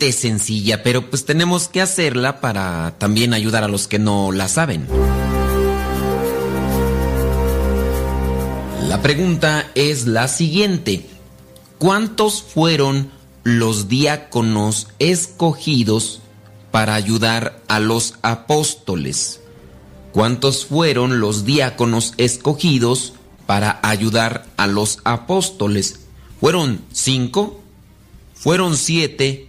Es sencilla, pero pues tenemos que hacerla para también ayudar a los que no la saben. La pregunta es la siguiente. ¿Cuántos fueron los diáconos escogidos para ayudar a los apóstoles? ¿Cuántos fueron los diáconos escogidos para ayudar a los apóstoles? ¿Fueron cinco? ¿Fueron siete?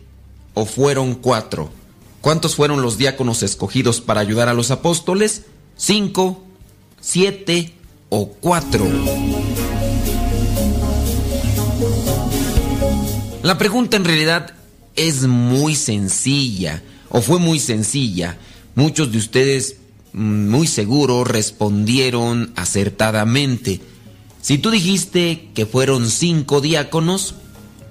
¿O fueron cuatro? ¿Cuántos fueron los diáconos escogidos para ayudar a los apóstoles? ¿Cinco? ¿Siete? ¿O cuatro? La pregunta en realidad es muy sencilla, o fue muy sencilla. Muchos de ustedes mm, muy seguro respondieron acertadamente. Si tú dijiste que fueron cinco diáconos,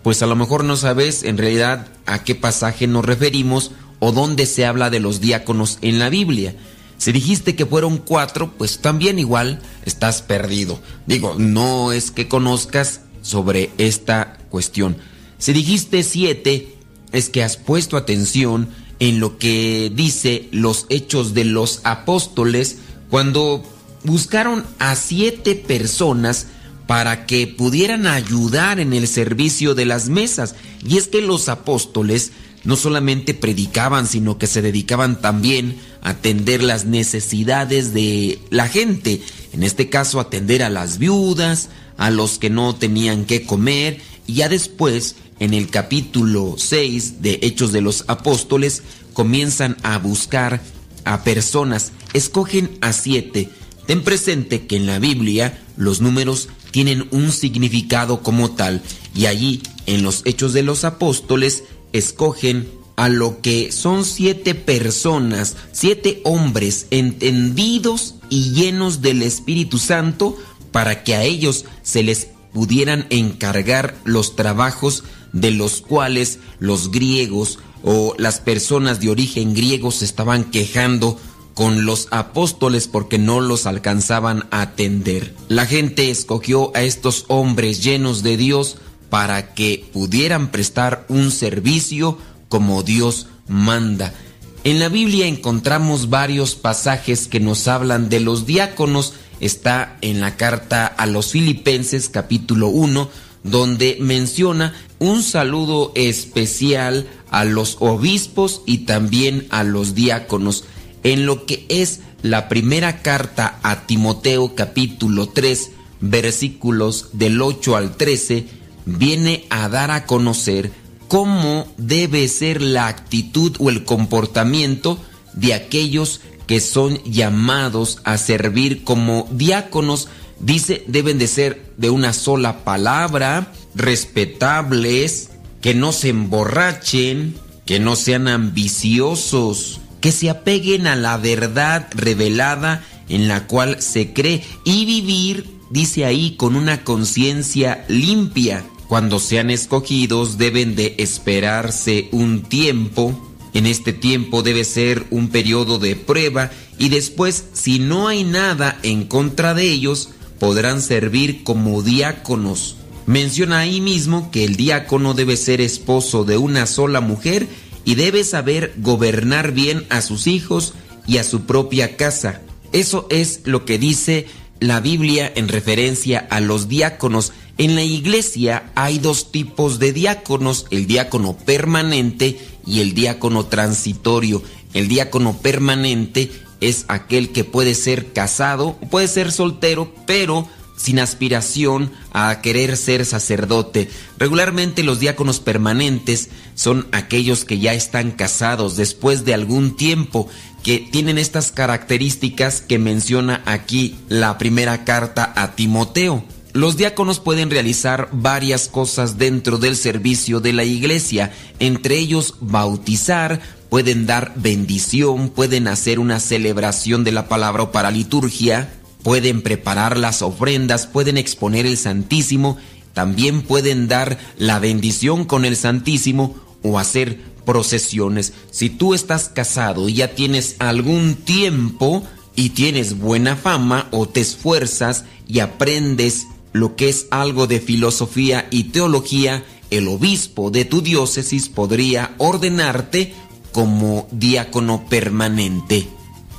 pues a lo mejor no sabes en realidad a qué pasaje nos referimos o dónde se habla de los diáconos en la Biblia. Si dijiste que fueron cuatro, pues también igual estás perdido. Digo, no es que conozcas sobre esta cuestión. Si dijiste siete, es que has puesto atención en lo que dice los hechos de los apóstoles cuando buscaron a siete personas para que pudieran ayudar en el servicio de las mesas. Y es que los apóstoles no solamente predicaban, sino que se dedicaban también a atender las necesidades de la gente. En este caso, atender a las viudas, a los que no tenían que comer. Y ya después en el capítulo 6 de Hechos de los Apóstoles, comienzan a buscar a personas, escogen a siete. Ten presente que en la Biblia los números tienen un significado como tal y allí en los Hechos de los Apóstoles escogen a lo que son siete personas, siete hombres entendidos y llenos del Espíritu Santo para que a ellos se les pudieran encargar los trabajos de los cuales los griegos o las personas de origen griego se estaban quejando con los apóstoles porque no los alcanzaban a atender. La gente escogió a estos hombres llenos de Dios para que pudieran prestar un servicio como Dios manda. En la Biblia encontramos varios pasajes que nos hablan de los diáconos. Está en la carta a los Filipenses capítulo 1, donde menciona un saludo especial a los obispos y también a los diáconos. En lo que es la primera carta a Timoteo capítulo 3 versículos del 8 al 13, viene a dar a conocer cómo debe ser la actitud o el comportamiento de aquellos que son llamados a servir como diáconos. Dice, deben de ser de una sola palabra, respetables, que no se emborrachen, que no sean ambiciosos, que se apeguen a la verdad revelada en la cual se cree y vivir, dice ahí, con una conciencia limpia. Cuando sean escogidos deben de esperarse un tiempo. En este tiempo debe ser un periodo de prueba y después, si no hay nada en contra de ellos, podrán servir como diáconos Menciona ahí mismo que el diácono debe ser esposo de una sola mujer y debe saber gobernar bien a sus hijos y a su propia casa. Eso es lo que dice la Biblia en referencia a los diáconos. En la iglesia hay dos tipos de diáconos, el diácono permanente y el diácono transitorio. El diácono permanente es aquel que puede ser casado, puede ser soltero, pero sin aspiración a querer ser sacerdote. Regularmente los diáconos permanentes son aquellos que ya están casados después de algún tiempo, que tienen estas características que menciona aquí la primera carta a Timoteo. Los diáconos pueden realizar varias cosas dentro del servicio de la iglesia, entre ellos bautizar, pueden dar bendición, pueden hacer una celebración de la palabra o para liturgia, pueden preparar las ofrendas, pueden exponer el Santísimo, también pueden dar la bendición con el Santísimo o hacer procesiones. Si tú estás casado y ya tienes algún tiempo y tienes buena fama o te esfuerzas y aprendes lo que es algo de filosofía y teología, el obispo de tu diócesis podría ordenarte como diácono permanente.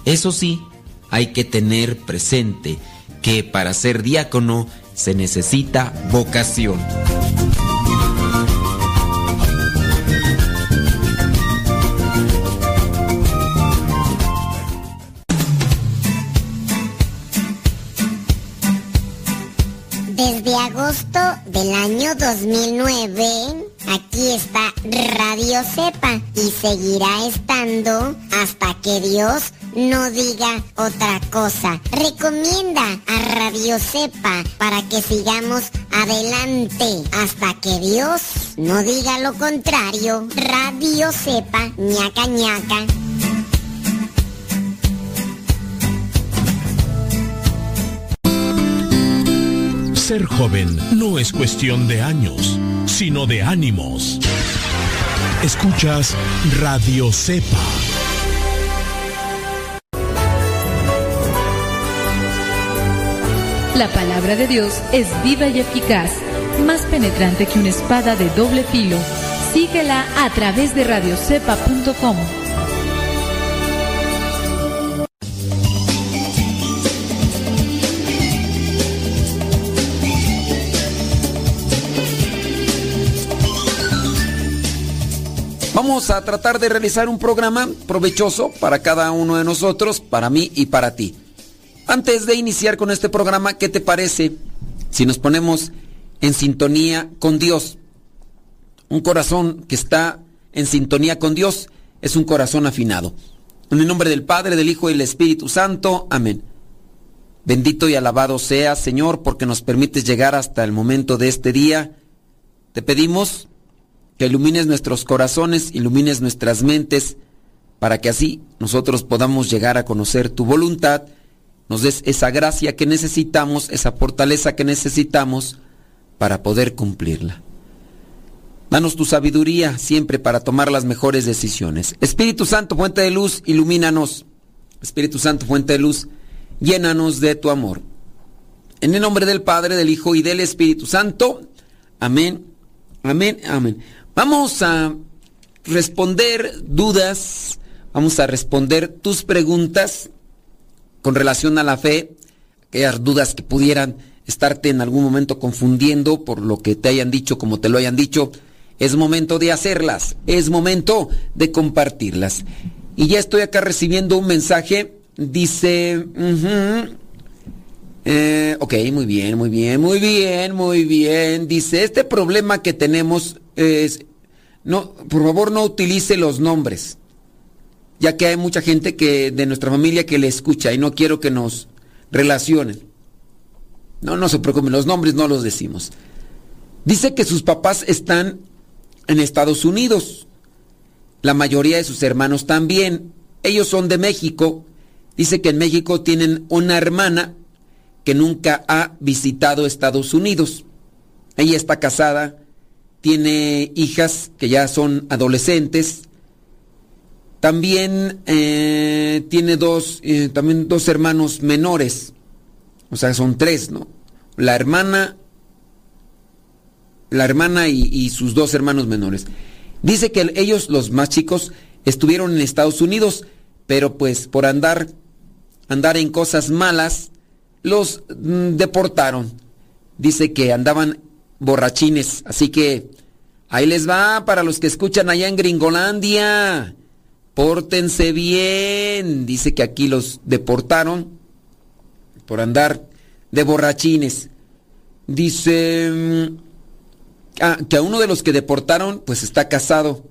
Eso sí, hay que tener presente que para ser diácono se necesita vocación. Desde agosto del año 2009, aquí está Radio Cepa y seguirá estando hasta que Dios no diga otra cosa. Recomienda a Radio Cepa para que sigamos adelante hasta que Dios no diga lo contrario. Radio Cepa, ñaca ñaca. Ser joven no es cuestión de años, sino de ánimos. Escuchas Radio Cepa. La palabra de Dios es viva y eficaz, más penetrante que una espada de doble filo. Síguela a través de radiocepa.com. Vamos a tratar de realizar un programa provechoso para cada uno de nosotros, para mí y para ti. Antes de iniciar con este programa, ¿qué te parece si nos ponemos en sintonía con Dios? Un corazón que está en sintonía con Dios es un corazón afinado. En el nombre del Padre, del Hijo y del Espíritu Santo. Amén. Bendito y alabado sea, Señor, porque nos permites llegar hasta el momento de este día. Te pedimos que ilumines nuestros corazones, ilumines nuestras mentes, para que así nosotros podamos llegar a conocer tu voluntad, nos des esa gracia que necesitamos, esa fortaleza que necesitamos para poder cumplirla. Danos tu sabiduría siempre para tomar las mejores decisiones. Espíritu Santo, fuente de luz, ilumínanos. Espíritu Santo, fuente de luz, llénanos de tu amor. En el nombre del Padre, del Hijo y del Espíritu Santo. Amén. Amén. Amén. Vamos a responder dudas, vamos a responder tus preguntas con relación a la fe, aquellas dudas que pudieran estarte en algún momento confundiendo por lo que te hayan dicho, como te lo hayan dicho. Es momento de hacerlas, es momento de compartirlas. Y ya estoy acá recibiendo un mensaje, dice... eh, ok, muy bien, muy bien, muy bien, muy bien. Dice, este problema que tenemos es no, por favor no utilice los nombres, ya que hay mucha gente que de nuestra familia que le escucha y no quiero que nos relacionen. No, no se preocupen, los nombres no los decimos. Dice que sus papás están en Estados Unidos. La mayoría de sus hermanos también. Ellos son de México. Dice que en México tienen una hermana que nunca ha visitado Estados Unidos. Ella está casada tiene hijas que ya son adolescentes. También eh, tiene dos, eh, también dos hermanos menores. O sea, son tres, ¿no? La hermana, la hermana y, y sus dos hermanos menores. Dice que ellos, los más chicos, estuvieron en Estados Unidos, pero pues por andar, andar en cosas malas, los mm, deportaron. Dice que andaban borrachines. Así que ahí les va para los que escuchan allá en Gringolandia. Pórtense bien. Dice que aquí los deportaron por andar de borrachines. Dice mm, ah, que a uno de los que deportaron pues está casado.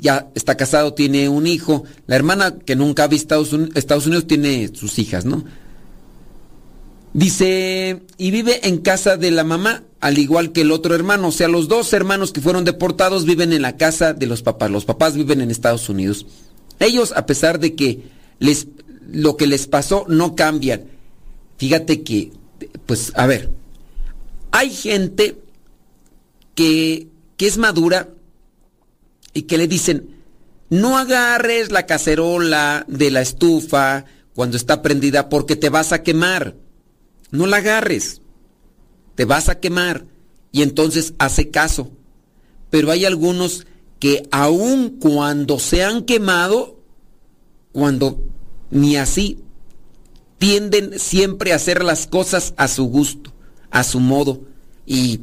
Ya está casado, tiene un hijo. La hermana que nunca ha visto Estados Unidos tiene sus hijas, ¿no? Dice, y vive en casa de la mamá, al igual que el otro hermano. O sea, los dos hermanos que fueron deportados viven en la casa de los papás. Los papás viven en Estados Unidos. Ellos, a pesar de que les, lo que les pasó no cambian. Fíjate que, pues, a ver, hay gente que, que es madura y que le dicen, no agarres la cacerola de la estufa cuando está prendida porque te vas a quemar. No la agarres. Te vas a quemar. Y entonces hace caso. pero hay algunos que aun cuando se han quemado, cuando ni así, tienden siempre a hacer las cosas a su gusto, a su modo. Y,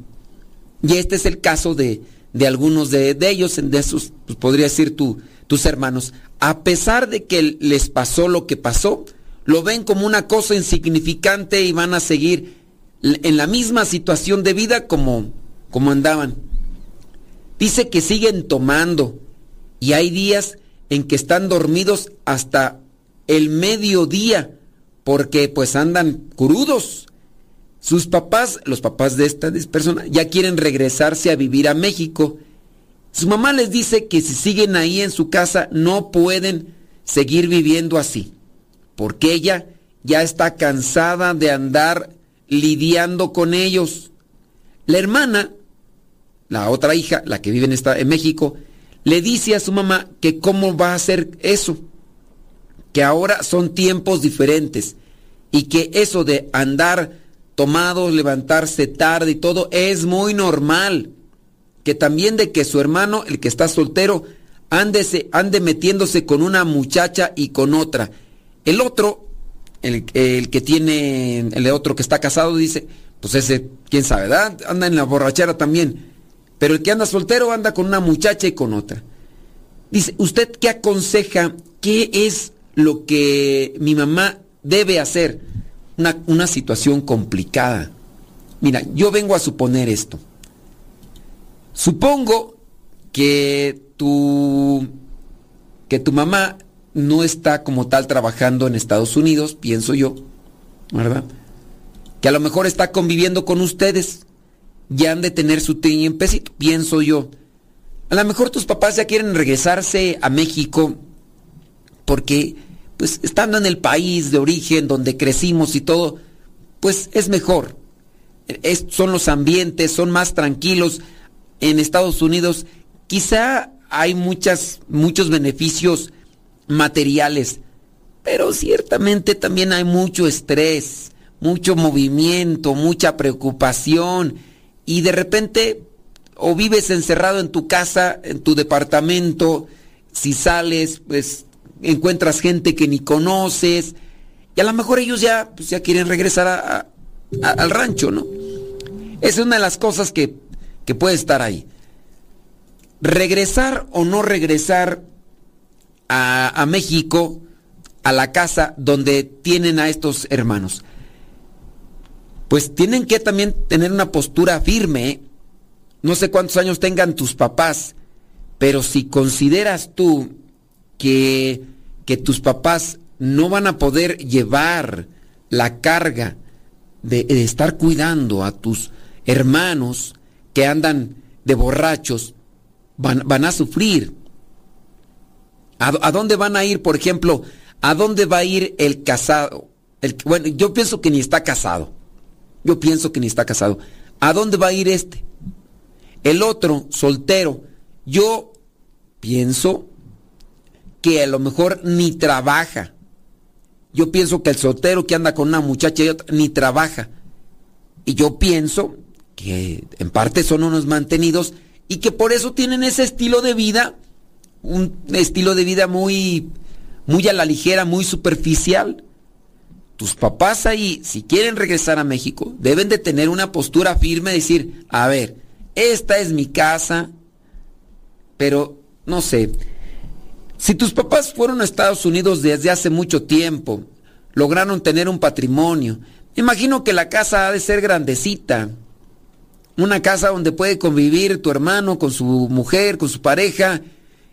y este es el caso de, de algunos de, ellos, de esos, pues podría decir tus hermanos. A pesar de que les pasó lo que pasó, lo ven como una cosa insignificante y van a seguir en la misma situación de vida como, como andaban. Dice que siguen tomando y hay días en que están dormidos hasta el mediodía porque pues andan crudos. Sus papás, los papás de esta persona, ya quieren regresarse a vivir a México. Su mamá les dice que si siguen ahí en su casa no pueden seguir viviendo así, porque ella ya está cansada de andar lidiando con ellos. La hermana, la otra hija, la que vive en, esta, en México, le dice a su mamá que cómo va a hacer eso, que ahora son tiempos diferentes y que eso de andar tomados, levantarse tarde y todo es muy normal. Que también de que su hermano, el que está soltero, ande, ande metiéndose con una muchacha y con otra. El otro, el, que tiene, el otro que está casado, dice, pues ese, quién sabe, ¿verdad? anda en la borrachera también. Pero el que anda soltero anda con una muchacha y con otra. Dice, ¿usted qué aconseja? ¿Qué es lo que mi mamá debe hacer? Una, situación complicada. Mira, yo vengo a suponer esto. Supongo que tu, que tu mamá no está como tal trabajando en Estados Unidos, pienso yo, ¿verdad? Que a lo mejor está conviviendo con ustedes, ya han de tener su pesito, pienso yo. A lo mejor tus papás ya quieren regresarse a México porque, pues, estando en el país de origen donde crecimos y todo, pues es mejor. son los ambientes, son más tranquilos. En Estados Unidos quizá hay muchas, muchos beneficios materiales, pero ciertamente también hay mucho estrés, mucho movimiento, mucha preocupación y de repente o vives encerrado en tu casa, en tu departamento, si sales, pues encuentras gente que ni conoces, y a lo mejor ellos ya, pues, ya quieren regresar al rancho, ¿no? Esa es una de las cosas que, que puede estar ahí. Regresar o no regresar a, a México, a la casa donde tienen a estos hermanos. Pues tienen que también tener una postura firme. No sé cuántos años tengan tus papás, pero si consideras tú que, que tus papás no van a poder llevar la carga de, estar cuidando a tus hermanos que andan de borrachos, van, van a sufrir. ¿A, dónde van a ir, por ejemplo? ¿A dónde va a ir el casado? Bueno, yo pienso que ni está casado. Yo pienso que ni está casado. ¿A dónde va a ir este? El otro, soltero, yo pienso que a lo mejor ni trabaja. Yo pienso que el soltero que anda con una muchacha y otra, ni trabaja. Y yo pienso que en parte son unos mantenidos y que por eso tienen ese estilo de vida, un estilo de vida muy, muy a la ligera, muy superficial. Tus papás ahí, si quieren regresar a México, deben de tener una postura firme, decir, a ver, esta es mi casa, pero no sé, si tus papás fueron a Estados Unidos desde hace mucho tiempo, lograron tener un patrimonio, imagino que la casa ha de ser grandecita, una casa donde puede convivir tu hermano con su mujer, con su pareja,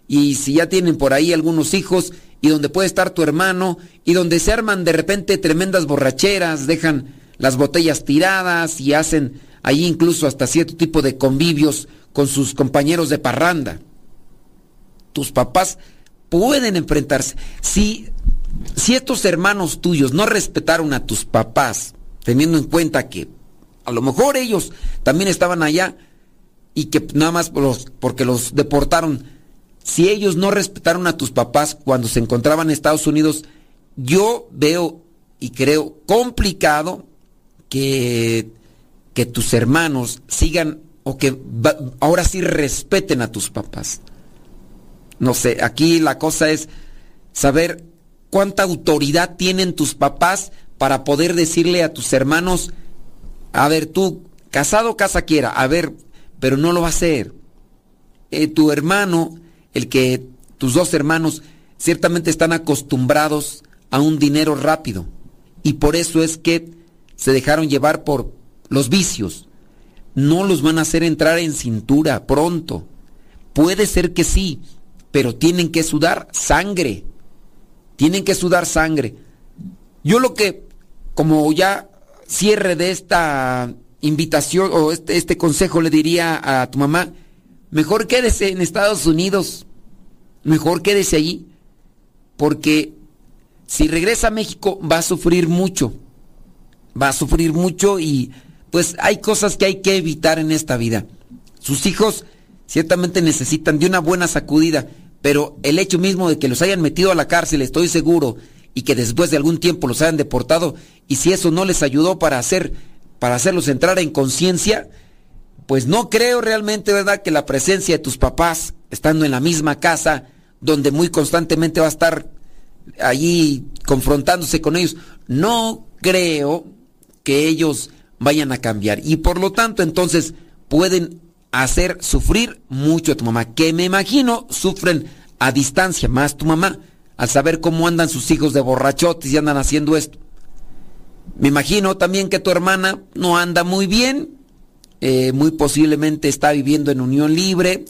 y si ya tienen por ahí algunos hijos, y donde puede estar tu hermano, y donde se arman de repente tremendas borracheras, dejan las botellas tiradas y hacen Ahí incluso hasta cierto tipo de convivios con sus compañeros de parranda. Tus papás pueden enfrentarse. Si, si estos hermanos tuyos no respetaron a tus papás, teniendo en cuenta que a lo mejor ellos también estaban allá y que nada más porque los deportaron, si ellos no respetaron a tus papás cuando se encontraban en Estados Unidos, yo veo y creo complicado que que tus hermanos sigan o que ahora sí respeten a tus papás. No sé, aquí la cosa es saber cuánta autoridad tienen tus papás para poder decirle a tus hermanos, a ver, tú, casado, casa quiera, a ver, pero no lo va a hacer. Eh, tu hermano, el que tus dos hermanos ciertamente están acostumbrados a un dinero rápido y por eso es que se dejaron llevar por los vicios. No los van a hacer entrar en cintura pronto. Puede ser que sí, pero tienen que sudar sangre. Tienen que sudar sangre. Yo lo que, como ya cierre de esta invitación o este, este consejo le diría a tu mamá, mejor quédese en Estados Unidos, mejor quédese allí, porque si regresa a México va a sufrir mucho, va a sufrir mucho y pues hay cosas que hay que evitar en esta vida. Sus hijos ciertamente necesitan de una buena sacudida, pero el hecho mismo de que los hayan metido a la cárcel, estoy seguro, y que después de algún tiempo los hayan deportado, y si eso no les ayudó para hacer, para hacerlos entrar en conciencia, pues no creo realmente, ¿verdad?, que la presencia de tus papás, estando en la misma casa, donde muy constantemente va a estar allí confrontándose con ellos, no creo que ellos vayan a cambiar. Y por lo tanto, entonces, pueden hacer sufrir mucho a tu mamá, que me imagino sufren a distancia más tu mamá, al saber cómo andan sus hijos de borrachotes y andan haciendo esto. Me imagino también que tu hermana no anda muy bien, eh, muy posiblemente está viviendo en unión libre.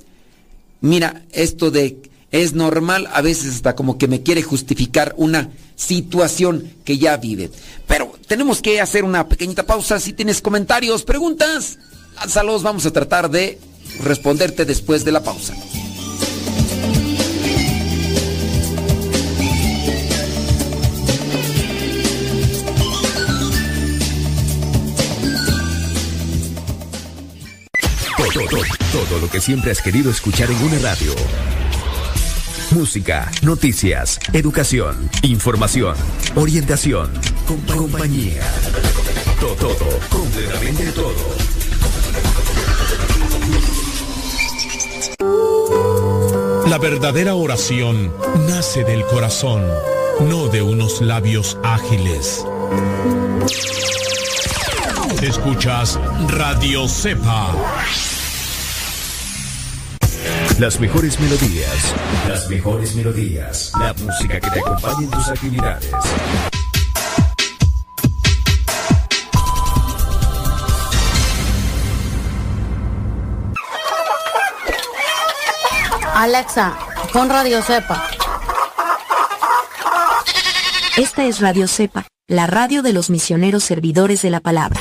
Mira, esto de es normal, a veces hasta como que me quiere justificar una situación que ya vive. Pero tenemos que hacer una pequeñita pausa. Si tienes comentarios, preguntas, lánzalos. Vamos a tratar de responderte después de la pausa. Todo, lo que siempre has querido escuchar en una radio música, noticias, educación, información, orientación, compañía. Todo, todo, completamente todo. La verdadera oración nace del corazón, no de unos labios ágiles. Escuchas Radio Cepa. Las mejores melodías. Las mejores melodías. La música que te acompañe en tus actividades. Alexa, pon Radio Cepa. Esta es Radio Cepa, la radio de los misioneros servidores de la palabra.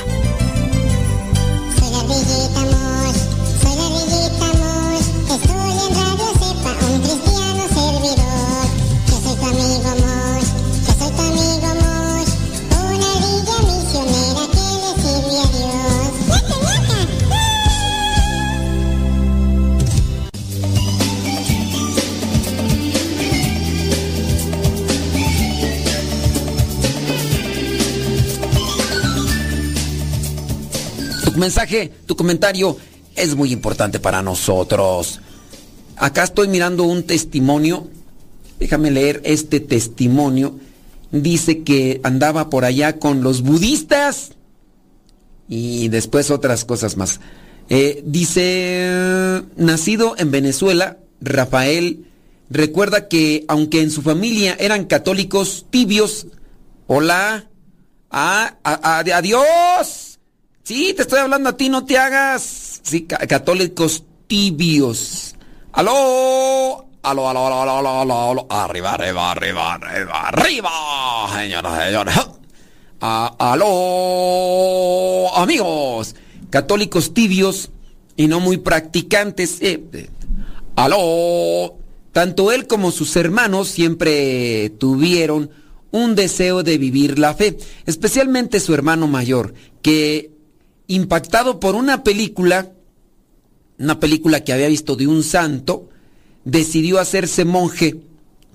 Mensaje, tu comentario es muy importante para nosotros. Acá estoy mirando un testimonio. Déjame leer este testimonio. Dice que andaba por allá con los budistas y después otras cosas más. Eh, dice, nacido en Venezuela, Rafael recuerda que aunque en su familia eran católicos tibios, hola, ah, adiós. Sí, te estoy hablando a ti, no te hagas. Sí, católicos tibios. ¡Aló! ¡Aló, aló, aló, aló, aló, aló! Arriba, arriba, arriba, arriba, arriba, señoras, señores. ¡Aló! Amigos, católicos tibios y no muy practicantes. Eh, eh, ¡Aló! Tanto él como sus hermanos siempre tuvieron un deseo de vivir la fe, especialmente su hermano mayor, que impactado por una película, una película que había visto de un santo, decidió hacerse monje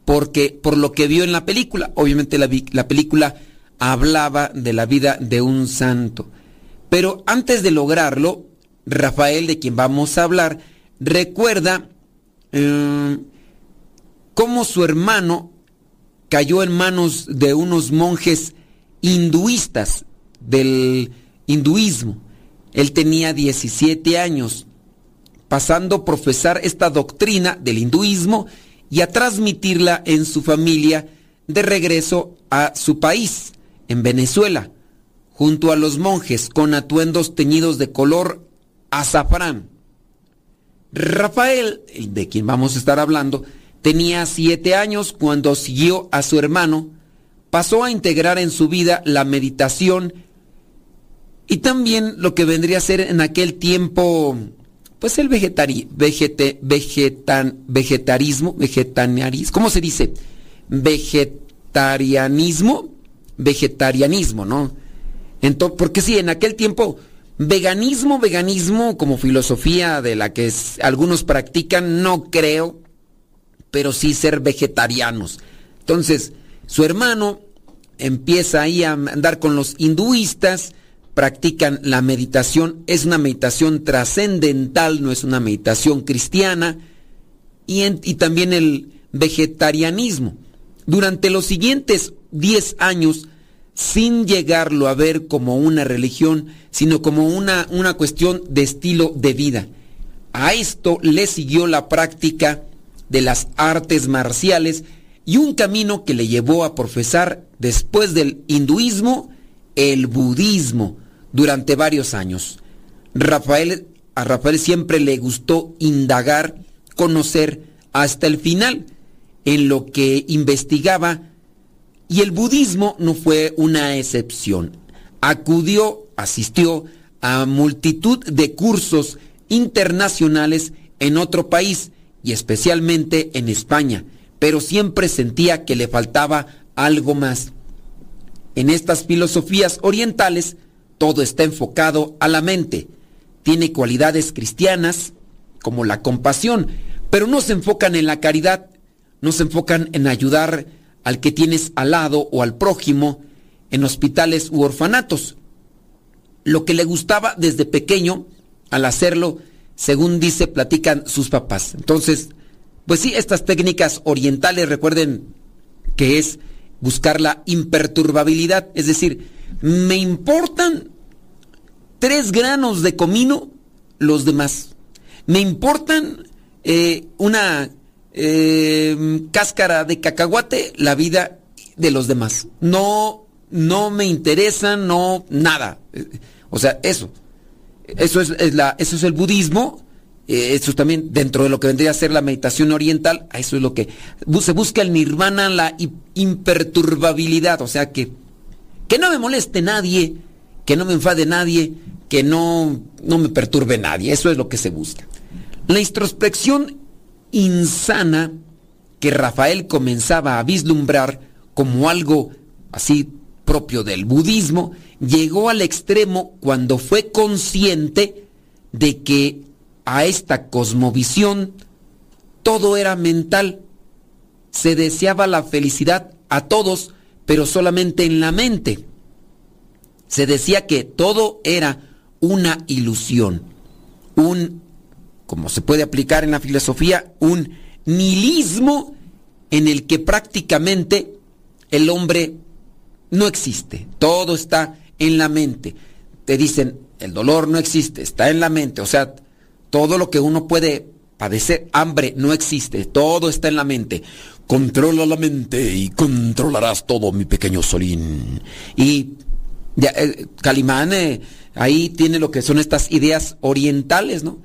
porque por lo que vio en la película, obviamente la, la película hablaba de la vida de un santo. Pero antes de lograrlo, Rafael, de quien vamos a hablar, recuerda eh, cómo su hermano cayó en manos de unos monjes hinduistas del hinduismo. Él tenía 17 años, pasando a profesar esta doctrina del hinduismo y a transmitirla en su familia de regreso a su país, en Venezuela, junto a los monjes con atuendos teñidos de color azafrán. Rafael, de quien vamos a estar hablando, tenía siete años cuando siguió a su hermano, pasó a integrar en su vida la meditación y también lo que vendría a ser en aquel tiempo, pues el vegetari, vegete, vegetan, vegetarismo, vegetarianismo, ¿cómo se dice? Vegetarianismo, vegetarianismo, ¿no? Entonces, porque sí, en aquel tiempo Veganismo, veganismo como filosofía de la que algunos practican, no creo, pero sí ser vegetarianos. Entonces, su hermano empieza ahí a andar con los hinduistas, practican la meditación, es una meditación trascendental, no es una meditación cristiana, y, también el vegetarianismo. Durante los siguientes 10 años, sin llegarlo a ver como una religión, sino como una, una cuestión de estilo de vida. A esto le siguió la práctica de las artes marciales y un camino que le llevó a profesar después del hinduismo el budismo durante varios años. Rafael, a Rafael siempre le gustó indagar, conocer hasta el final en lo que investigaba y el budismo no fue una excepción. Acudió, asistió a multitud de cursos internacionales en otro país y especialmente en España, pero siempre sentía que le faltaba algo más. En estas filosofías orientales todo está enfocado a la mente. Tiene cualidades cristianas como la compasión, pero no se enfocan en la caridad, no se enfocan en ayudar al que tienes al lado o al prójimo en hospitales u orfanatos. Lo que le gustaba desde pequeño, al hacerlo, según dice, platican sus papás. Entonces, pues sí, estas técnicas orientales, recuerden que es buscar la imperturbabilidad, es decir, me importan tres granos de comino los demás. Me importan eh, una eh, cáscara de cacahuate la vida de los demás. No, no me interesa, no, nada. O sea, eso. Eso es, la, eso es el budismo. Eh, eso también dentro de lo que vendría a ser la meditación oriental. Eso es lo que se busca el nirvana, la imperturbabilidad. O sea que, que no me moleste nadie, que no me enfade nadie, que no, no me perturbe nadie. Eso es lo que se busca. La introspección insana que Rafael comenzaba a vislumbrar como algo así propio del budismo, llegó al extremo cuando fue consciente de que a esta cosmovisión todo era mental. Se deseaba la felicidad a todos, pero solamente en la mente. Se decía que todo era una ilusión, un como se puede aplicar en la filosofía, un nihilismo en el que prácticamente el hombre no existe, todo está en la mente. Te dicen, el dolor no existe, está en la mente, o sea, todo lo que uno puede padecer, hambre no existe, todo está en la mente. Controla la mente y controlarás todo, mi pequeño Solín. Y ya, eh, Calimán eh, ahí tiene lo que son estas ideas orientales, ¿no?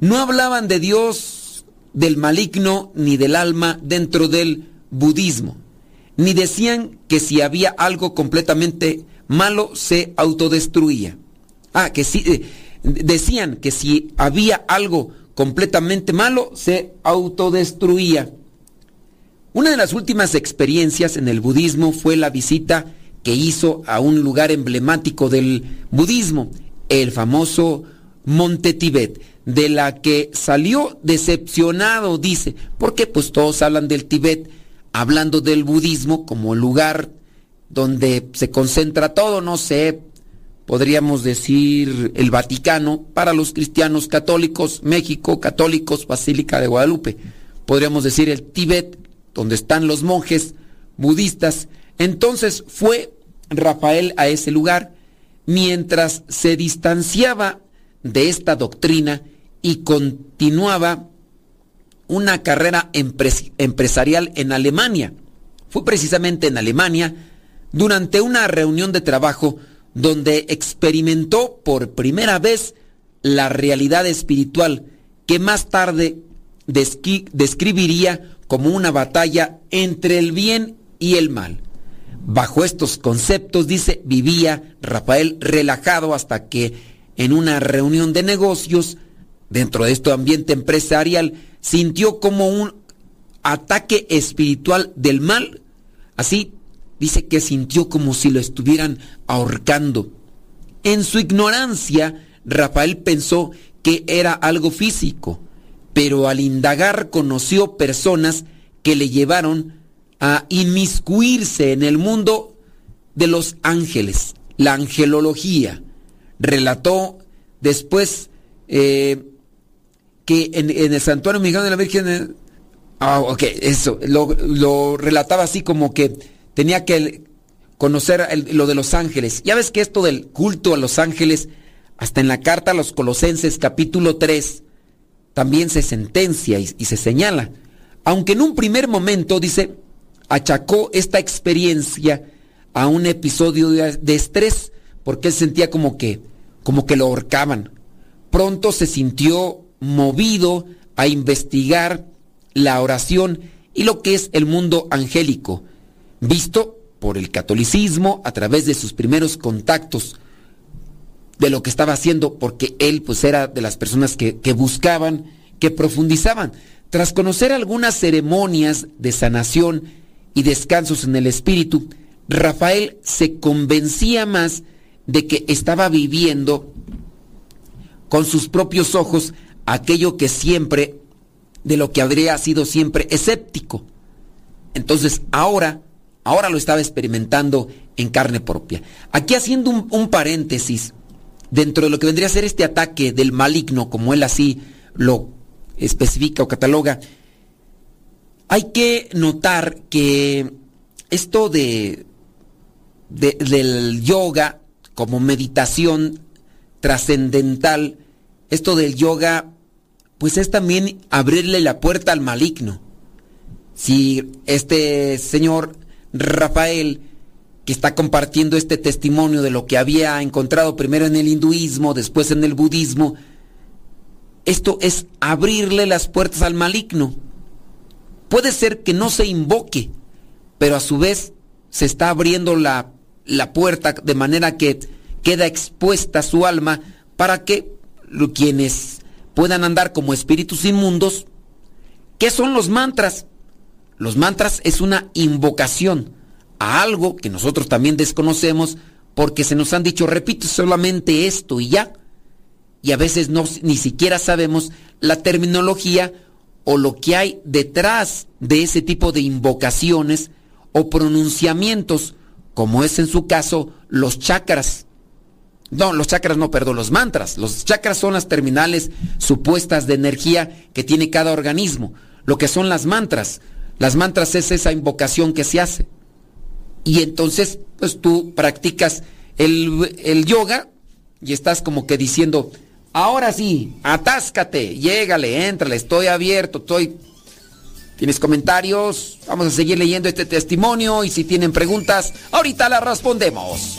No hablaban de Dios, del maligno, ni del alma dentro del budismo. Ni decían que si había algo completamente malo se autodestruía. Ah, que sí, eh, decían que si había algo completamente malo se autodestruía. Una de las últimas experiencias en el budismo fue la visita que hizo a un lugar emblemático del budismo, el famoso Monte Tibet de la que salió decepcionado, dice, porque pues todos hablan del Tibet, hablando del budismo como lugar donde se concentra todo, no sé, podríamos decir el Vaticano, para los cristianos católicos, México, católicos, Basílica de Guadalupe. Podríamos decir el Tíbet, donde están los monjes budistas. Entonces fue Rafael a ese lugar mientras se distanciaba de esta doctrina y continuaba una carrera empresarial en Alemania. Fue precisamente en Alemania durante una reunión de trabajo donde experimentó por primera vez la realidad espiritual que más tarde describiría como una batalla entre el bien y el mal. Bajo estos conceptos, dice, vivía Rafael relajado hasta que en una reunión de negocios, dentro de este ambiente empresarial, sintió como un ataque espiritual del mal. Así dice que sintió como si lo estuvieran ahorcando. En su ignorancia, Rafael pensó que era algo físico, pero al indagar conoció personas que le llevaron a inmiscuirse en el mundo de los ángeles, la angelología. Relató después eh, que en, el santuario mexicano de la Virgen... Eh, ah, ok, eso, lo, relataba así como que tenía que conocer lo de los ángeles. Ya ves que esto del culto a los ángeles, hasta en la carta a los Colosenses capítulo 3, también se sentencia y se señala. Aunque en un primer momento dice, achacó esta experiencia a un episodio de, estrés, porque él sentía como que, como que lo ahorcaban. Pronto se sintió movido a investigar la oración y lo que es el mundo angélico, visto por el catolicismo a través de sus primeros contactos de lo que estaba haciendo, porque él pues era de las personas que, que buscaban, que profundizaban. Tras conocer algunas ceremonias de sanación y descansos en el espíritu, Rafael se convencía más de que estaba viviendo con sus propios ojos aquello que siempre, de lo que habría sido siempre escéptico. Entonces ahora, ahora lo estaba experimentando en carne propia. Aquí haciendo un, paréntesis, dentro de lo que vendría a ser este ataque del maligno, como él así lo especifica o cataloga, hay que notar que esto de, del yoga como meditación trascendental, esto del yoga, pues es también abrirle la puerta al maligno. Si este señor Rafael, que está compartiendo este testimonio de lo que había encontrado primero en el hinduismo, después en el budismo, esto es abrirle las puertas al maligno. Puede ser que no se invoque, pero a su vez se está abriendo la, puerta de manera que queda expuesta su alma para que quienes puedan andar como espíritus inmundos, ¿qué son los mantras? Los mantras es una invocación a algo que nosotros también desconocemos porque se nos han dicho, repite solamente esto y ya. Y a veces no, ni siquiera sabemos la terminología o lo que hay detrás de ese tipo de invocaciones o pronunciamientos, como es en su caso los chakras. No, los chakras no, perdón, los mantras. Los chakras son las terminales supuestas de energía que tiene cada organismo. Lo que son las mantras. Las mantras es esa invocación que se hace. Y entonces, pues tú practicas el, el yoga y estás como que diciendo, Ahora sí, atáscate, llégale, entrale, estoy abierto, estoy... ¿Tienes comentarios? Vamos a seguir leyendo este testimonio y si tienen preguntas, ahorita las respondemos.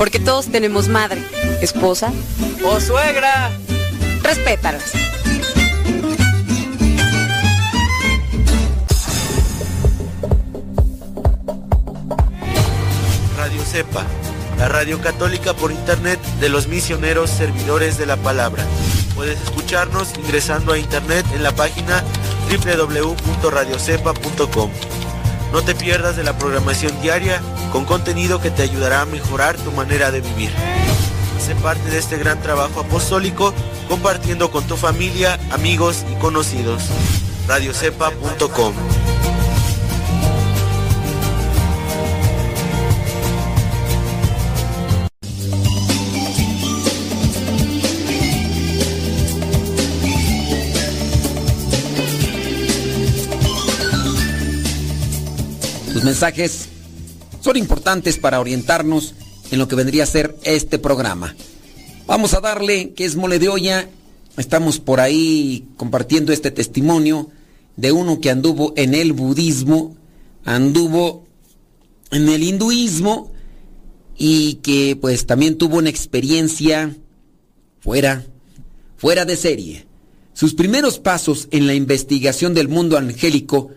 Porque todos tenemos madre, esposa o suegra. Respétalas. Radio Cepa, la radio católica por internet de los misioneros servidores de la palabra. Puedes escucharnos ingresando a internet en la página www.radiocepa.com. No te pierdas de la programación diaria con contenido que te ayudará a mejorar tu manera de vivir. Sé parte de este gran trabajo apostólico compartiendo con tu familia, amigos y conocidos. radiocepa.com mensajes son importantes para orientarnos en lo que vendría a ser este programa. Vamos a darle que es mole de olla. Estamos por ahí compartiendo este testimonio de uno que anduvo en el budismo, anduvo en el hinduismo y que pues también tuvo una experiencia fuera, fuera de serie. Sus primeros pasos en la investigación del mundo angélico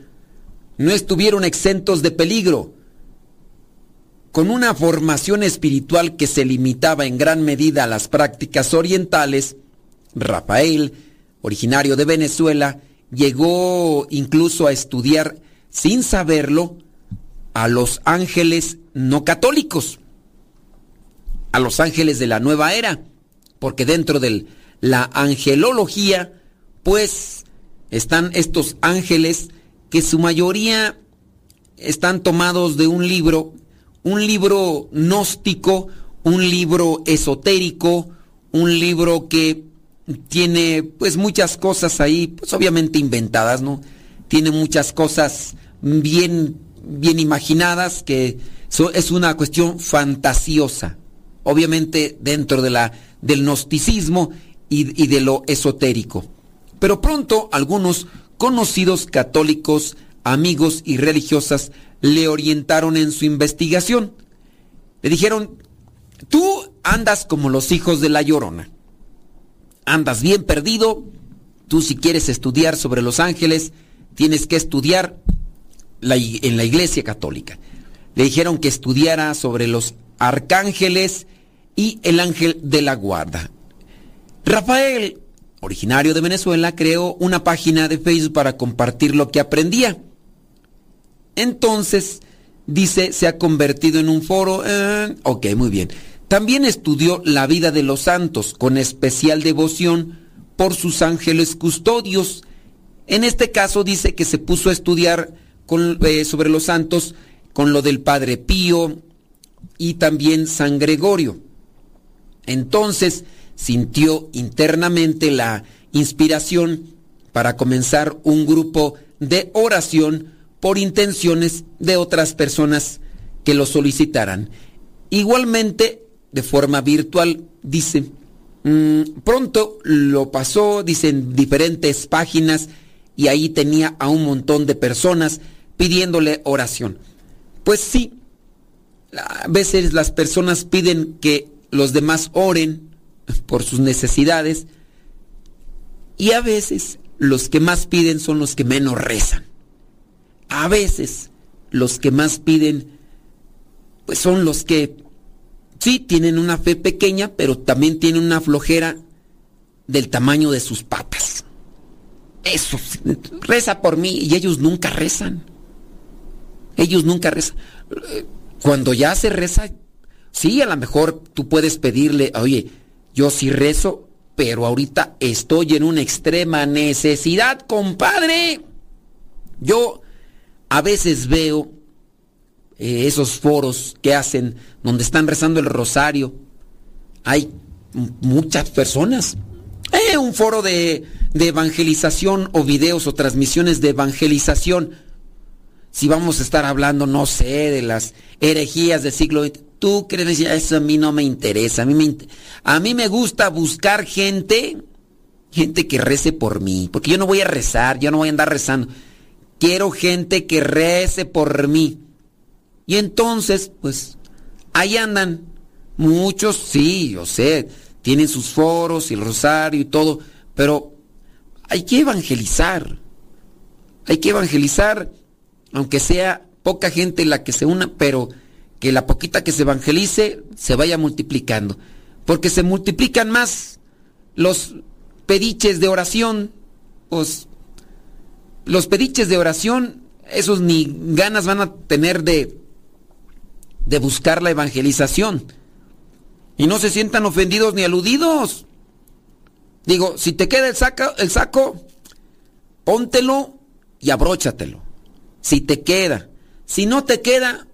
no estuvieron exentos de peligro. Con una formación espiritual que se limitaba en gran medida a las prácticas orientales, Rafael, originario de Venezuela, llegó incluso a estudiar, sin saberlo, a los ángeles no católicos, a los ángeles de la nueva era, porque dentro de la angelología, pues están estos ángeles que su mayoría están tomados de un libro, un libro gnóstico, un libro esotérico, un libro que tiene pues muchas cosas ahí, pues obviamente inventadas, ¿no? Tiene muchas cosas bien bien imaginadas que es una cuestión fantasiosa, obviamente dentro de la del gnosticismo y, y de lo esotérico. Pero pronto algunos conocidos católicos, amigos y religiosas le orientaron en su investigación. Le dijeron, tú andas como los hijos de la llorona. Andas bien perdido. Tú si quieres estudiar sobre los ángeles, tienes que estudiar en la iglesia católica. Le dijeron que estudiara sobre los arcángeles y el ángel de la guarda. Rafael originario de Venezuela, creó una página de Facebook para compartir lo que aprendía. Entonces, dice, se ha convertido en un foro. Eh, ok, muy bien. También estudió la vida de los santos con especial devoción por sus ángeles custodios. En este caso dice que se puso a estudiar eh, sobre los santos con lo del Padre Pío y también San Gregorio. Entonces, sintió internamente la inspiración para comenzar un grupo de oración por intenciones de otras personas que lo solicitaran. Igualmente, de forma virtual, dice, mm, pronto lo pasó, dice, en diferentes páginas y ahí tenía a un montón de personas pidiéndole oración. Pues sí, a veces las personas piden que los demás oren por sus necesidades y a veces los que más piden son los que menos rezan. A veces los que más piden pues son los que sí tienen una fe pequeña, pero también tienen una flojera del tamaño de sus patas. Eso, reza por mí y ellos nunca rezan. Ellos nunca rezan. Cuando ya se reza, sí, a lo mejor tú puedes pedirle, oye, yo sí rezo, pero ahorita estoy en una extrema necesidad, compadre. Yo a veces veo eh, esos foros que hacen donde están rezando el rosario. Hay muchas personas. Eh, un foro de, de evangelización o videos o transmisiones de evangelización. Si vamos a estar hablando, no sé, de las herejías del siglo XX, tú crees, eso a mí no me interesa. A mí me, a mí me gusta buscar gente, gente que rece por mí, porque yo no voy a rezar, yo no voy a andar rezando. Quiero gente que rece por mí. Y entonces, pues, ahí andan. Muchos, sí, yo sé, tienen sus foros y el rosario y todo, pero hay que evangelizar. Hay que evangelizar, aunque sea poca gente la que se una, pero que la poquita que se evangelice se vaya multiplicando. Porque se multiplican más los pediches de oración, pues los pediches de oración, esos ni ganas van a tener de, de buscar la evangelización. Y no se sientan ofendidos ni aludidos. Digo, si te queda el saco, el saco, póntelo y abróchatelo. Si te queda. Si no te queda,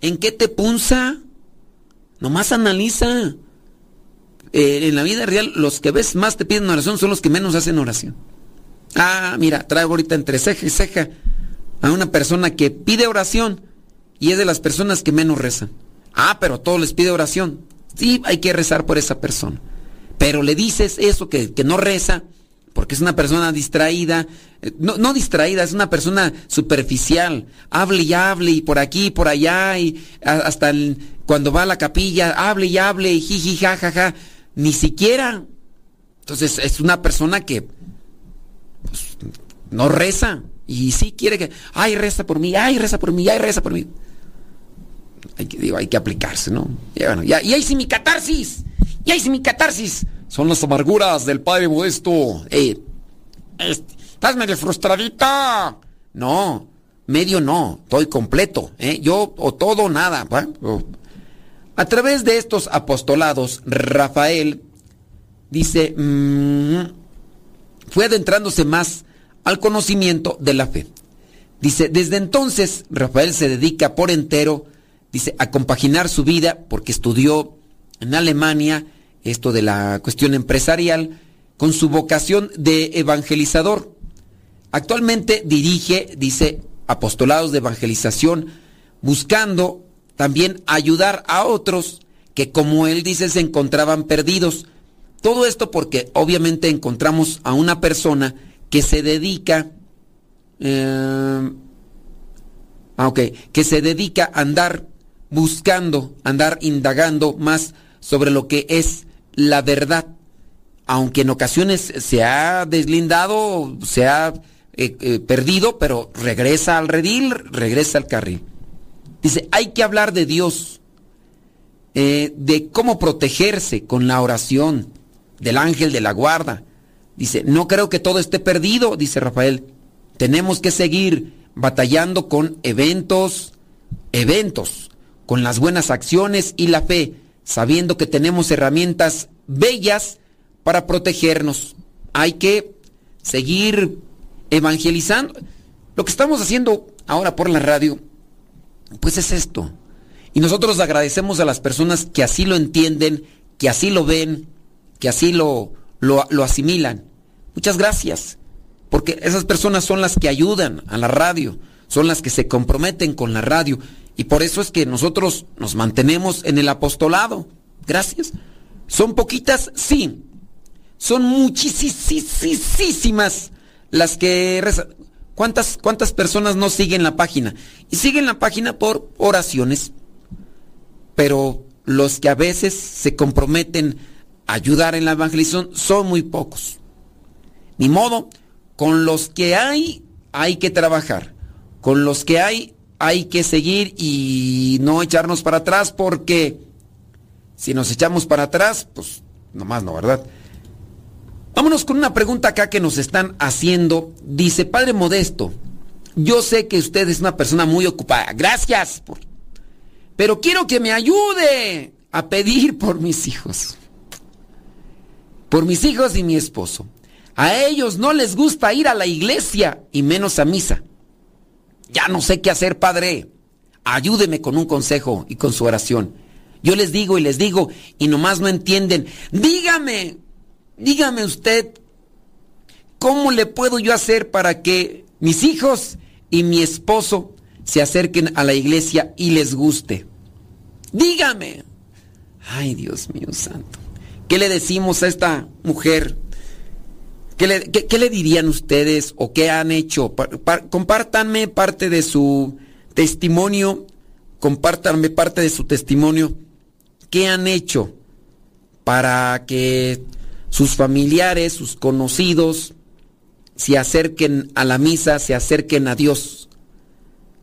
¿en qué te punza? Nomás analiza. Eh, en la vida real, los que ves más te piden oración son los que menos hacen oración. Ah, mira, traigo ahorita entre ceja y ceja a una persona que pide oración y es de las personas que menos rezan. Ah, pero todos les pide oración. Sí, hay que rezar por esa persona. Pero le dices eso, que, no reza, porque es una persona distraída. Eh, no, distraída, es una persona superficial. Hable y hable y por aquí y por allá y hasta cuando va a la capilla, hable y hable y jiji, jajaja. Ni siquiera. Entonces es una persona que pues, no reza. Y sí quiere que, ay, reza por mí, ay, reza por mí, ay, reza por mí. Hay que, hay que aplicarse, ¿no? Y, bueno, y ahí sí mi catarsis, y ahí sí mi catarsis. Son las amarguras del padre modesto. Eh, ¿Estás medio frustradita? No, medio no, estoy completo. ¿eh? Yo o todo o nada. A través de estos apostolados, Rafael dice, mm, fue adentrándose más al conocimiento de la fe. Dice, desde entonces Rafael se dedica por entero, dice, a compaginar su vida porque estudió en Alemania esto de la cuestión empresarial con su vocación de evangelizador. Actualmente dirige, dice, apostolados de evangelización, buscando también ayudar a otros que, como él dice, se encontraban perdidos todo esto porque obviamente encontramos a una persona que se dedica, eh, ah, que se dedica a andar buscando, andar indagando más sobre lo que es la verdad. Aunque en ocasiones se ha deslindado, se ha eh, eh, perdido, pero regresa al redil, regresa al carril. Dice, hay que hablar de Dios, de cómo protegerse con la oración, del ángel de la guarda. Dice, no creo que todo esté perdido, dice Rafael. Tenemos que seguir batallando con eventos, eventos, con las buenas acciones y la fe, sabiendo que tenemos herramientas bellas para protegernos. Hay que seguir evangelizando. Lo que estamos haciendo ahora por la radio, pues es esto. Y nosotros agradecemos a las personas que así lo entienden, que así lo ven, que así lo, lo, asimilan. Muchas gracias, porque esas personas son las que ayudan a la radio, son las que se comprometen con la radio, y por eso es que nosotros nos mantenemos en el apostolado. Gracias. ¿Son poquitas? Sí. Son muchísimas las que ¿Cuántas, ¿Cuántas personas no siguen la página? Y siguen la página por oraciones. Pero los que a veces se comprometen ayudar en la evangelización son muy pocos. Ni modo, con los que hay hay que trabajar. Con los que hay hay que seguir y no echarnos para atrás porque si nos echamos para atrás, pues nomás no, ¿verdad? Vámonos con una pregunta acá que nos están haciendo. Dice, Padre Modesto, yo sé que usted es una persona muy ocupada. Gracias. Pero quiero que me ayude a pedir por mis hijos por mis hijos y mi esposo. A ellos no les gusta ir a la iglesia y menos a misa. Ya no sé qué hacer, Padre. Ayúdeme con un consejo y con su oración. Yo les digo y les digo y nomás no entienden. Dígame, dígame usted, ¿cómo le puedo yo hacer para que mis hijos y mi esposo se acerquen a la iglesia y les guste? Dígame. Ay, Dios mío santo. ¿Qué le decimos a esta mujer? ¿Qué le, dirían ustedes o qué han hecho? compártanme parte de su testimonio. Compártanme parte de su testimonio. ¿Qué han hecho para que sus familiares, sus conocidos, se acerquen a la misa, se acerquen a Dios?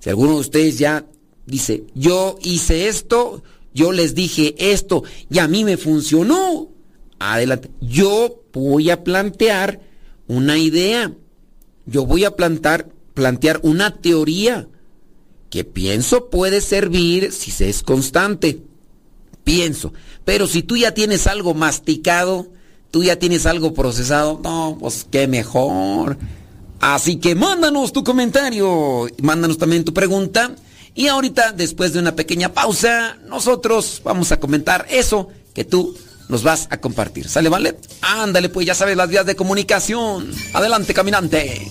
Si alguno de ustedes ya dice, yo hice esto, yo les dije esto y a mí me funcionó. Adelante. Yo voy a plantear una idea. Yo voy a plantar, plantear una teoría que pienso puede servir si se es constante. Pienso. Pero si tú ya tienes algo masticado, tú ya tienes algo procesado, no, pues qué mejor. Así que mándanos tu comentario, mándanos también tu pregunta. Y ahorita, después de una pequeña pausa, nosotros vamos a comentar eso que tú nos vas a compartir. ¿Sale, vale? Ándale, pues ya sabes las vías de comunicación. Adelante, caminante.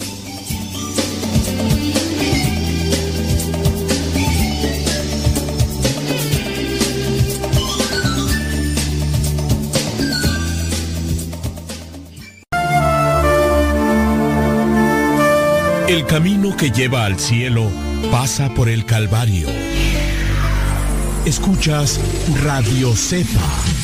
El camino que lleva al cielo pasa por el Calvario. Escuchas Radio Cepa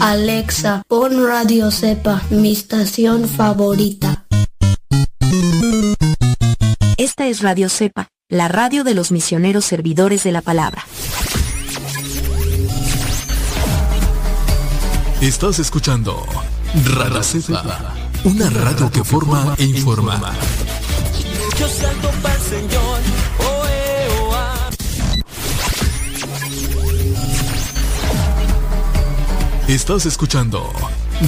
Alexa, pon Radio Cepa, mi estación favorita. Esta es Radio Cepa, la radio de los misioneros servidores de la palabra. Estás escuchando Radio Cepa, una radio que forma e informa. Yo salto para el Señor. Estás escuchando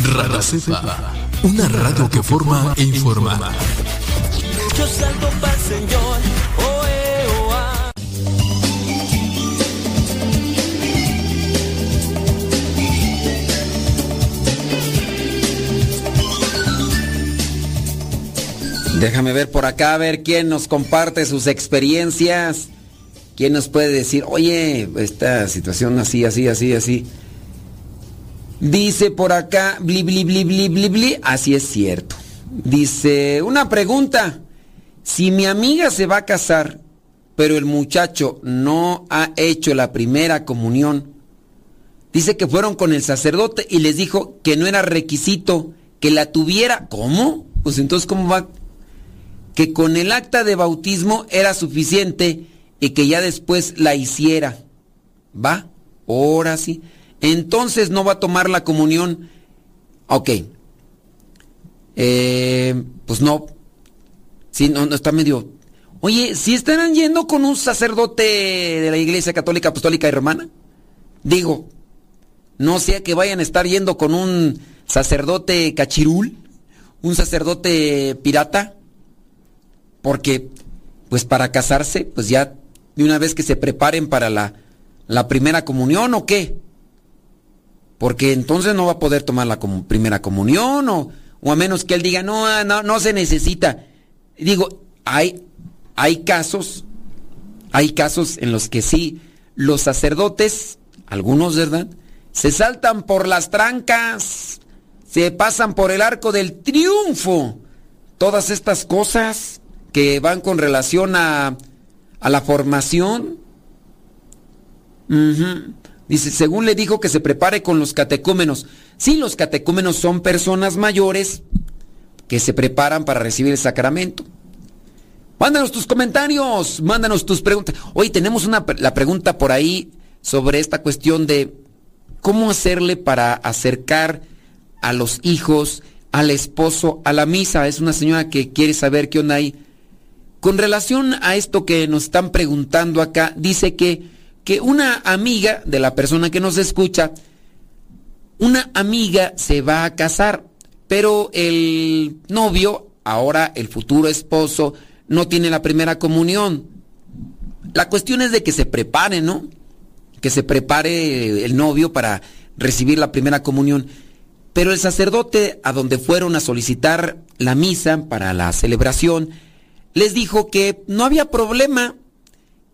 Radio Cepa, una radio que forma e informa. Yo salgo para Señor, oh, eh, oh, ah. Déjame ver por acá, a ver quién nos comparte sus experiencias. ¿Quién nos puede decir, oye, esta situación así, así, así, así? Dice por acá, bli, bli, bli, bli, bli, bli. Así es cierto. Dice, una pregunta. Si mi amiga se va a casar, pero el muchacho no ha hecho la primera comunión, dice que fueron con el sacerdote y les dijo que no era requisito que la tuviera. ¿Cómo? Pues entonces, ¿cómo va? Que con el acta de bautismo era suficiente y que ya después la hiciera. ¿Va? Ahora sí entonces no va a tomar la comunión. Ok. Eh, pues no. Sí, no, no está medio. Oye, si estarán yendo con un sacerdote de la Iglesia Católica Apostólica y Romana, digo, no sea que vayan a estar yendo con un sacerdote cachirul, un sacerdote pirata, porque, pues para casarse, pues ya de una vez que se preparen para la, la primera comunión o qué porque entonces no va a poder tomar la primera comunión o, a menos que él diga, no, ah, no, no se necesita. Digo, hay, hay casos, hay casos en los que sí, los sacerdotes, algunos, ¿verdad? Se saltan por las trancas, se pasan por el arco del triunfo. Todas estas cosas que van con relación a, a la formación. Dice, según le dijo que se prepare con los catecúmenos. Sí, los catecúmenos son personas mayores que se preparan para recibir el sacramento. Mándanos tus comentarios, mándanos tus preguntas. Hoy tenemos una, la pregunta por ahí sobre esta cuestión de cómo hacerle para acercar a los hijos, al esposo, a la misa. Es una señora que quiere saber qué onda hay. Con relación a esto que nos están preguntando acá, dice que, que una amiga de la persona que nos escucha, una amiga se va a casar, pero el novio, ahora el futuro esposo, no tiene la primera comunión. La cuestión es de que se prepare, ¿no? Que se prepare el novio para recibir la primera comunión. Pero el sacerdote a donde fueron a solicitar la misa para la celebración, les dijo que no había problema,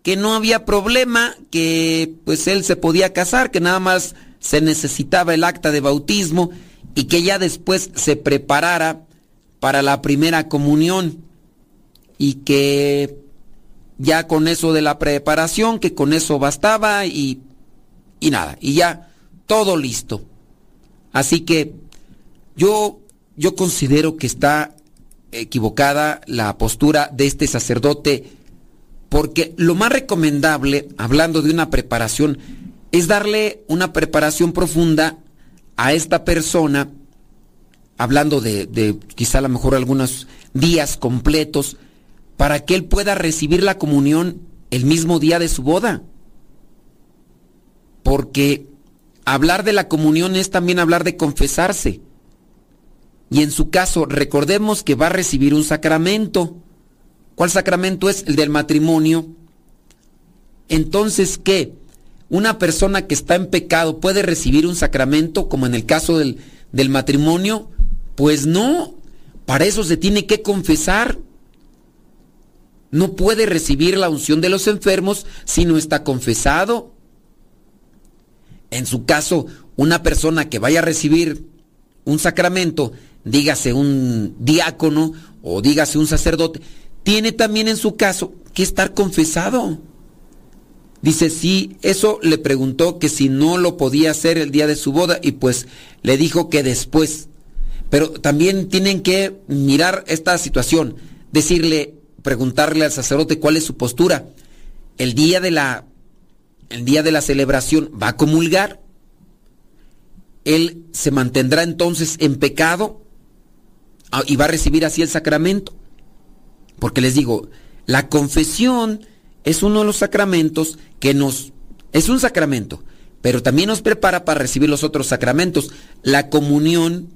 que no había problema, que pues él se podía casar, que nada más se necesitaba el acta de bautismo y que ya después se preparara para la primera comunión y que ya con eso de la preparación, que con eso bastaba y, y nada, y ya todo listo. Así que yo, yo considero que está equivocada la postura de este sacerdote, porque lo más recomendable, hablando de una preparación, es darle una preparación profunda a esta persona, hablando de, quizá a lo mejor algunos días completos, para que él pueda recibir la comunión el mismo día de su boda. Porque hablar de la comunión es también hablar de confesarse. Y en su caso, recordemos que va a recibir un sacramento. ¿Cuál sacramento es? El del matrimonio. Entonces, ¿qué? ¿Una persona que está en pecado puede recibir un sacramento como en el caso del, del matrimonio? Pues no. Para eso se tiene que confesar no puede recibir la unción de los enfermos si no está confesado. En su caso, una persona que vaya a recibir un sacramento, dígase un diácono o dígase un sacerdote, tiene también en su caso que estar confesado. Dice, sí, eso le preguntó que si no lo podía hacer el día de su boda y pues le dijo que después. Pero también tienen que mirar esta situación, decirle, preguntarle al sacerdote cuál es su postura. El día de la el día de la celebración va a comulgar. Él se mantendrá entonces en pecado ah, y va a recibir así el sacramento. Porque les digo, la confesión es uno de los sacramentos que nos es un sacramento, pero también nos prepara para recibir los otros sacramentos. La comunión,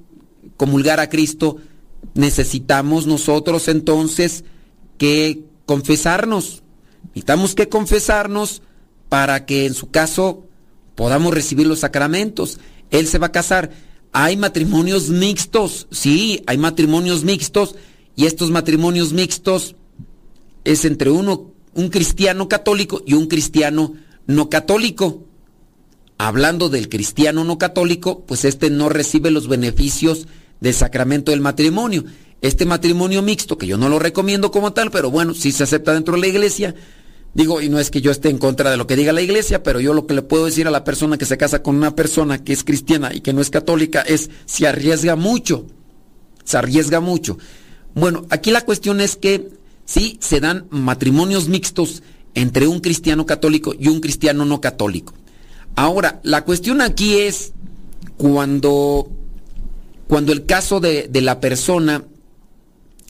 comulgar a Cristo, necesitamos nosotros entonces que confesarnos. Necesitamos que confesarnos para que en su caso podamos recibir los sacramentos. Él se va a casar. Hay matrimonios mixtos, sí, hay matrimonios mixtos y estos matrimonios mixtos es entre uno, un cristiano católico y un cristiano no católico. Hablando del cristiano no católico, pues este no recibe los beneficios del sacramento del matrimonio este matrimonio mixto, que yo no lo recomiendo como tal, pero bueno, si se acepta dentro de la iglesia, digo, y no es que yo esté en contra de lo que diga la iglesia, pero yo lo que le puedo decir a la persona que se casa con una persona que es cristiana y que no es católica es, se arriesga mucho, se arriesga mucho. Bueno, aquí la cuestión es que sí se dan matrimonios mixtos entre un cristiano católico y un cristiano no católico. Ahora, la cuestión aquí es cuando, cuando el caso de, de la persona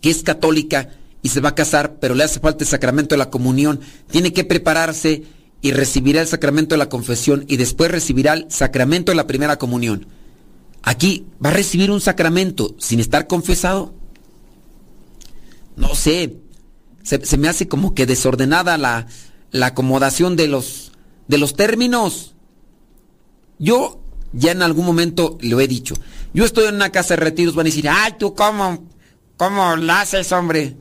que es católica y se va a casar, pero le hace falta el sacramento de la comunión, tiene que prepararse y recibirá el sacramento de la confesión y después recibirá el sacramento de la primera comunión. Aquí va a recibir un sacramento sin estar confesado. No sé, se, me hace como que desordenada la, la acomodación de los, de los términos. Yo ya en algún momento lo he dicho. Yo estoy en una casa de retiros, van a decir, ay, tú cómo ¿Cómo la haces, hombre?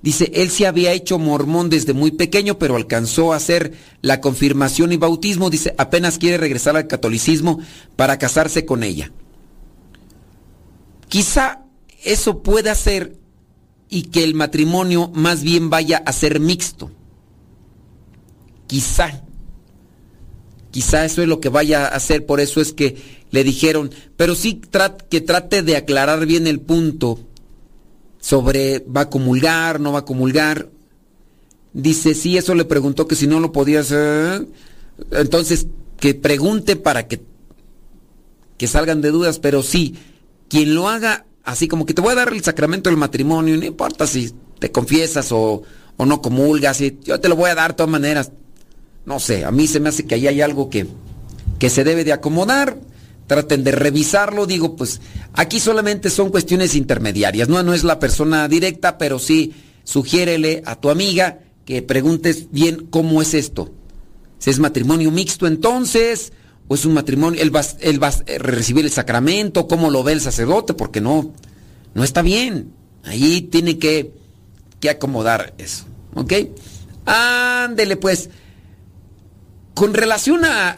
Dice, él se había hecho mormón desde muy pequeño, pero alcanzó a hacer la confirmación y bautismo. Dice, apenas quiere regresar al catolicismo para casarse con ella. Quizá eso pueda ser y que el matrimonio más bien vaya a ser mixto. Quizá. Quizá eso es lo que vaya a hacer, por eso es que le dijeron, pero sí que trate de aclarar bien el punto sobre va a comulgar, no va a comulgar. Dice, sí, eso le preguntó que si no lo podía hacer. Entonces, que pregunte para que, que salgan de dudas, pero sí, quien lo haga así como que te voy a dar el sacramento del matrimonio, no importa si te confiesas o, o no comulgas, yo te lo voy a dar de todas maneras. No sé, a mí se me hace que ahí hay algo que, que se debe de acomodar. Traten de revisarlo, digo, pues aquí solamente son cuestiones intermediarias, no, no es la persona directa, pero sí sugiérele a tu amiga que preguntes bien cómo es esto. Si es matrimonio mixto entonces, o es un matrimonio, él va, él va a recibir el sacramento, cómo lo ve el sacerdote, porque no, no está bien. Ahí tiene que, que acomodar eso. ¿Ok? Ándele pues. Con relación a,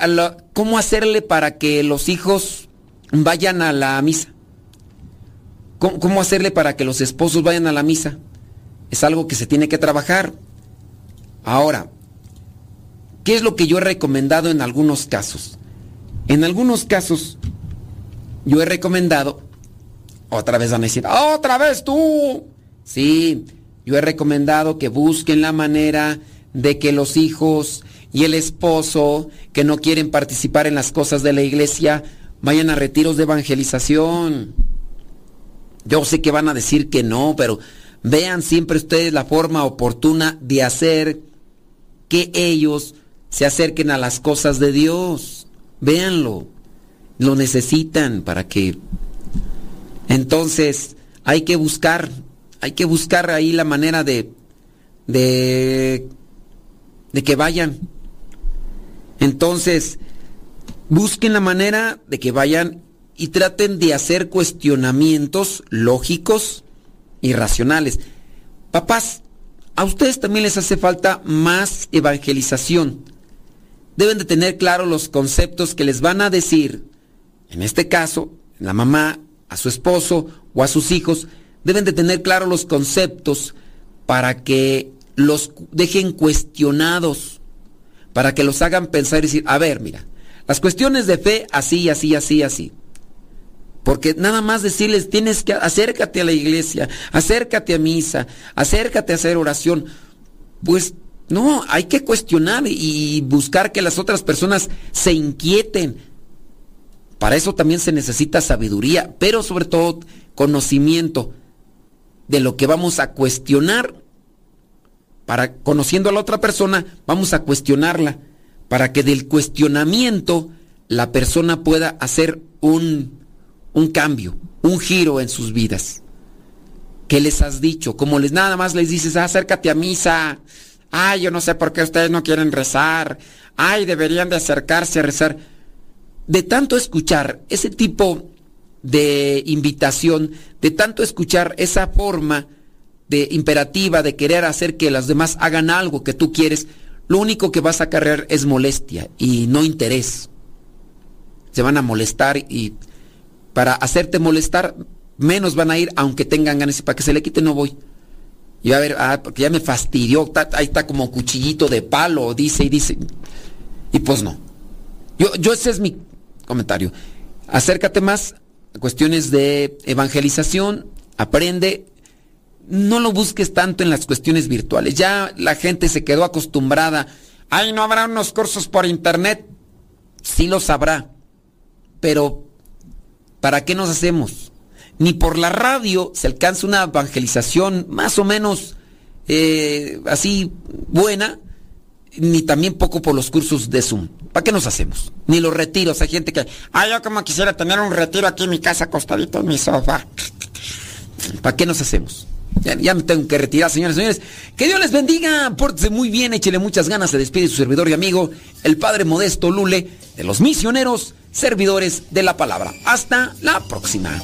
cómo hacerle para que los hijos vayan a la misa. ¿Cómo, hacerle para que los esposos vayan a la misa? Es algo que se tiene que trabajar. Ahora, ¿qué es lo que yo he recomendado en algunos casos? En algunos casos, yo he recomendado, otra vez van a decir, otra vez tú. Sí, yo he recomendado que busquen la manera de que los hijos y el esposo que no quieren participar en las cosas de la iglesia vayan a retiros de evangelización. Yo sé que van a decir que no, pero vean siempre ustedes la forma oportuna de hacer que ellos se acerquen a las cosas de Dios. Véanlo. Lo necesitan para que... Entonces, hay que buscar hay que buscar ahí la manera de, de, de que vayan. Entonces, busquen la manera de que vayan y traten de hacer cuestionamientos lógicos y racionales. Papás, a ustedes también les hace falta más evangelización. Deben de tener claro los conceptos que les van a decir, en este caso, la mamá, a su esposo o a sus hijos, deben de tener claros los conceptos para que los dejen cuestionados, para que los hagan pensar y decir, a ver, mira, las cuestiones de fe así, así, así, así. Porque nada más decirles, tienes que acércate a la iglesia, acércate a misa, acércate a hacer oración. Pues no, hay que cuestionar y buscar que las otras personas se inquieten. Para eso también se necesita sabiduría, pero sobre todo conocimiento de lo que vamos a cuestionar. Para conociendo a la otra persona, vamos a cuestionarla para que del cuestionamiento la persona pueda hacer un, un cambio, un giro en sus vidas. ¿Qué les has dicho? Como les nada más les dices, acércate a misa. Ay, yo no sé por qué ustedes no quieren rezar. Ay, deberían de acercarse a rezar. De tanto escuchar ese tipo de invitación, de tanto escuchar esa forma de imperativa de querer hacer que las demás hagan algo que tú quieres, lo único que vas a cargar es molestia y no interés. Se van a molestar y para hacerte molestar, menos van a ir aunque tengan ganas y para que se le quite no voy. Y a ver, ah, porque ya me fastidió, ahí está como cuchillito de palo, dice y dice. Y pues no. Yo, yo ese es mi comentario. Acércate más cuestiones de evangelización, aprende, no lo busques tanto en las cuestiones virtuales. Ya la gente se quedó acostumbrada. Ay, no habrá unos cursos por internet. Sí los habrá. Pero, ¿para qué nos hacemos? Ni por la radio se alcanza una evangelización más o menos eh, así buena ni también poco por los cursos de Zoom. ¿Para qué nos hacemos? Ni los retiros. Hay gente que, ay, yo como quisiera tener un retiro aquí en mi casa acostadito en mi sofá. ¿Para qué nos hacemos? Ya, me tengo que retirar, señores señores. Que Dios les bendiga, pórtese muy bien, échele muchas ganas. Se despide su servidor y amigo, el Padre Modesto Lule, de los misioneros, servidores de la palabra. Hasta la próxima.